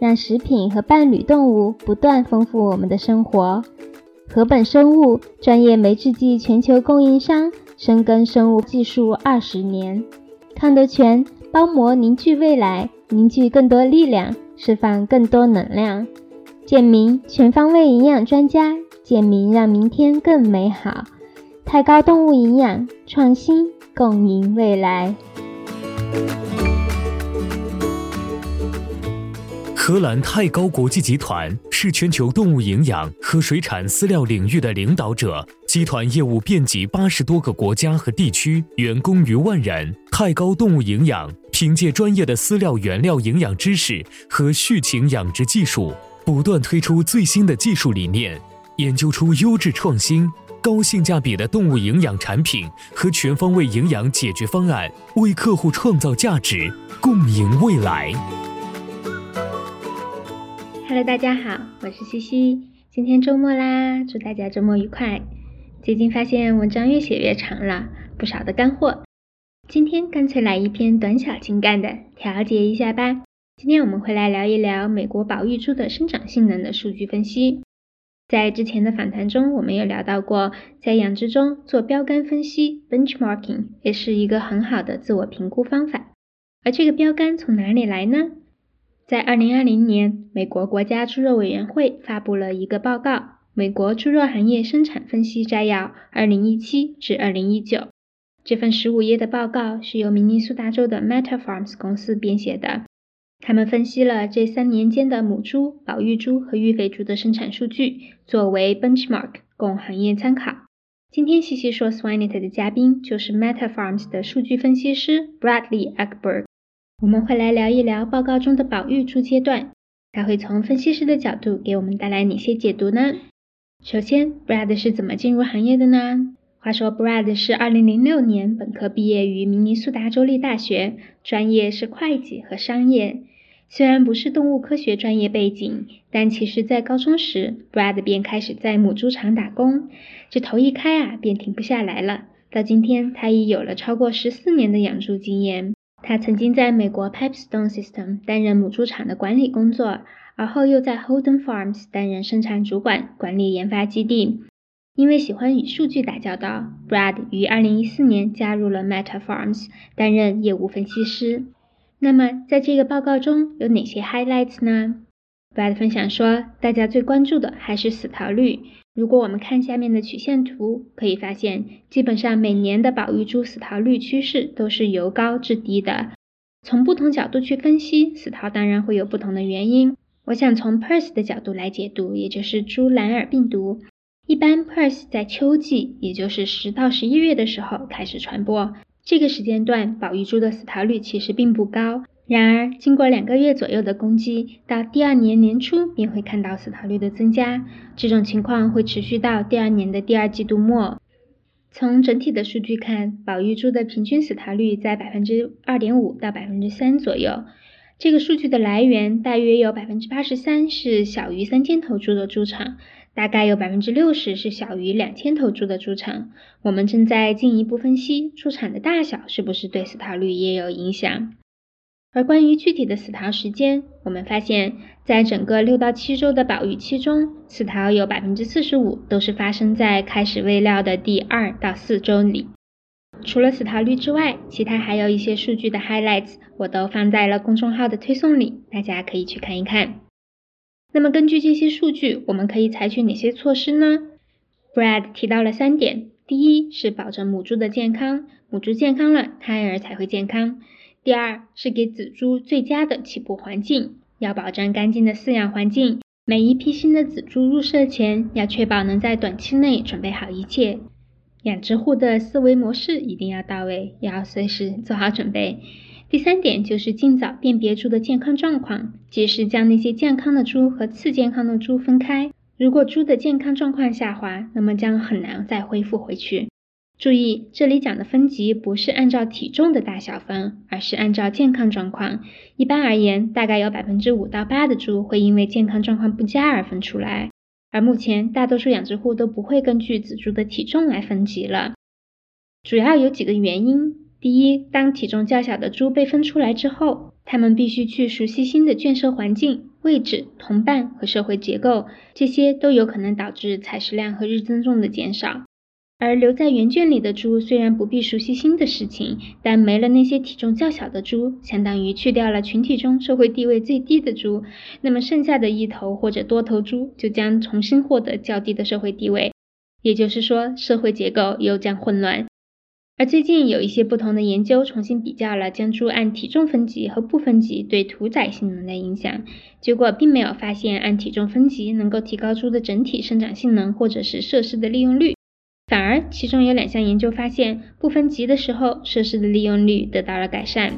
让食品和伴侣动物不断丰富我们的生活。禾本生物专业酶制剂全球供应商，深耕生物技术二十年。康德全包膜凝聚未来，凝聚更多力量，释放更多能量。健明全方位营养专家，健明让明天更美好。太高动物营养创新，共赢未来。荷兰泰高国际集团是全球动物营养和水产饲料领域的领导者，集团业务遍及八十多个国家和地区，员工逾万人。泰高动物营养凭借专业的饲料原料营养知识和畜禽养殖技术，不断推出最新的技术理念，研究出优质创新、高性价比的动物营养产品和全方位营养解决方案，为客户创造价值，共赢未来。Hello，大家好，我是西西。今天周末啦，祝大家周末愉快。最近发现文章越写越长了，不少的干货。今天干脆来一篇短小精干的，调节一下吧。今天我们会来聊一聊美国保育猪的生长性能的数据分析。在之前的访谈中，我们有聊到过，在养殖中做标杆分析 （benchmarking） 也是一个很好的自我评估方法。而这个标杆从哪里来呢？在二零二零年，美国国家猪肉委员会发布了一个报告《美国猪肉行业生产分析摘要（二零一七至二零一九）》。这份十五页的报告是由明尼苏达州的 Meta Farms 公司编写的。他们分析了这三年间的母猪、保育猪和育肥猪的生产数据，作为 benchmark，供行业参考。今天细细说 Swinet 的嘉宾就是 Meta Farms 的数据分析师 Bradley Eckberg。我们会来聊一聊报告中的保育猪阶段，他会从分析师的角度给我们带来哪些解读呢？首先，Brad 是怎么进入行业的呢？话说，Brad 是2006年本科毕业于明尼苏达州立大学，专业是会计和商业。虽然不是动物科学专业背景，但其实在高中时，Brad 便开始在母猪场打工，这头一开啊，便停不下来了。到今天，他已有了超过十四年的养猪经验。他曾经在美国 Pipestone System 担任母猪场的管理工作，而后又在 Holden Farms 担任生产主管，管理研发基地。因为喜欢与数据打交道，Brad 于2014年加入了 Meta Farms，担任业务分析师。那么，在这个报告中有哪些 highlights 呢？Brad 分享说，大家最关注的还是死逃率。如果我们看下面的曲线图，可以发现，基本上每年的保育猪死逃率趋势都是由高至低的。从不同角度去分析，死逃当然会有不同的原因。我想从 PRRS 的角度来解读，也就是猪蓝耳病毒。一般 PRRS 在秋季，也就是十到十一月的时候开始传播，这个时间段保育猪的死逃率其实并不高。然而，经过两个月左右的攻击，到第二年年初便会看到死逃率的增加。这种情况会持续到第二年的第二季度末。从整体的数据看，保育猪的平均死逃率在百分之二点五到百分之三左右。这个数据的来源大约有百分之八十三是小于三千头猪的猪场，大概有百分之六十是小于两千头猪的猪场。我们正在进一步分析猪场的大小是不是对死逃率也有影响。而关于具体的死逃时间，我们发现，在整个六到七周的保育期中，死逃有百分之四十五都是发生在开始喂料的第二到四周里。除了死逃率之外，其他还有一些数据的 highlights，我都放在了公众号的推送里，大家可以去看一看。那么根据这些数据，我们可以采取哪些措施呢？Brad 提到了三点：第一是保证母猪的健康，母猪健康了，胎儿才会健康。第二是给仔猪最佳的起步环境，要保证干净的饲养环境。每一批新的仔猪入舍前，要确保能在短期内准备好一切。养殖户的思维模式一定要到位，要随时做好准备。第三点就是尽早辨别猪的健康状况，及时将那些健康的猪和次健康的猪分开。如果猪的健康状况下滑，那么将很难再恢复回去。注意，这里讲的分级不是按照体重的大小分，而是按照健康状况。一般而言，大概有百分之五到八的猪会因为健康状况不佳而分出来。而目前，大多数养殖户都不会根据仔猪的体重来分级了。主要有几个原因：第一，当体重较小的猪被分出来之后，它们必须去熟悉新的圈舍环境、位置、同伴和社会结构，这些都有可能导致采食量和日增重的减少。而留在原圈里的猪虽然不必熟悉新的事情，但没了那些体重较小的猪，相当于去掉了群体中社会地位最低的猪，那么剩下的一头或者多头猪就将重新获得较低的社会地位，也就是说，社会结构又将混乱。而最近有一些不同的研究重新比较了将猪按体重分级和不分级对屠宰性能的影响，结果并没有发现按体重分级能够提高猪的整体生长性能或者是设施的利用率。反而，其中有两项研究发现，不分级的时候，设施的利用率得到了改善。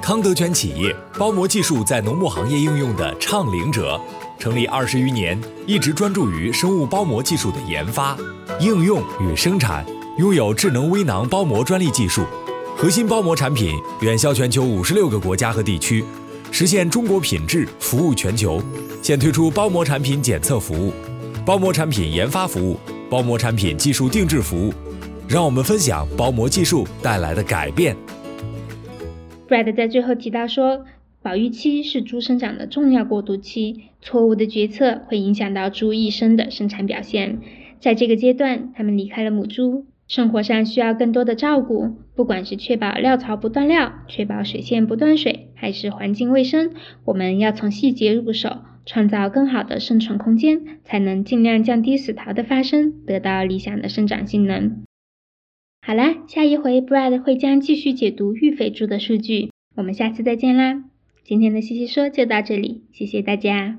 康德全企业包膜技术在农牧行业应用的倡领者，成立二十余年，一直专注于生物包膜技术的研发、应用与生产，拥有智能微囊包膜专利技术，核心包膜产品远销全球五十六个国家和地区，实现中国品质服务全球。现推出包膜产品检测服务。包膜产品研发服务、包膜产品技术定制服务，让我们分享包膜技术带来的改变。Brad 在最后提到说，保育期是猪生长的重要过渡期，错误的决策会影响到猪一生的生产表现。在这个阶段，它们离开了母猪，生活上需要更多的照顾，不管是确保料槽不断料、确保水线不断水，还是环境卫生，我们要从细节入手。创造更好的生存空间，才能尽量降低死桃的发生，得到理想的生长性能。好啦，下一回 Brad 会将继续解读育肥猪的数据，我们下次再见啦！今天的西西说就到这里，谢谢大家。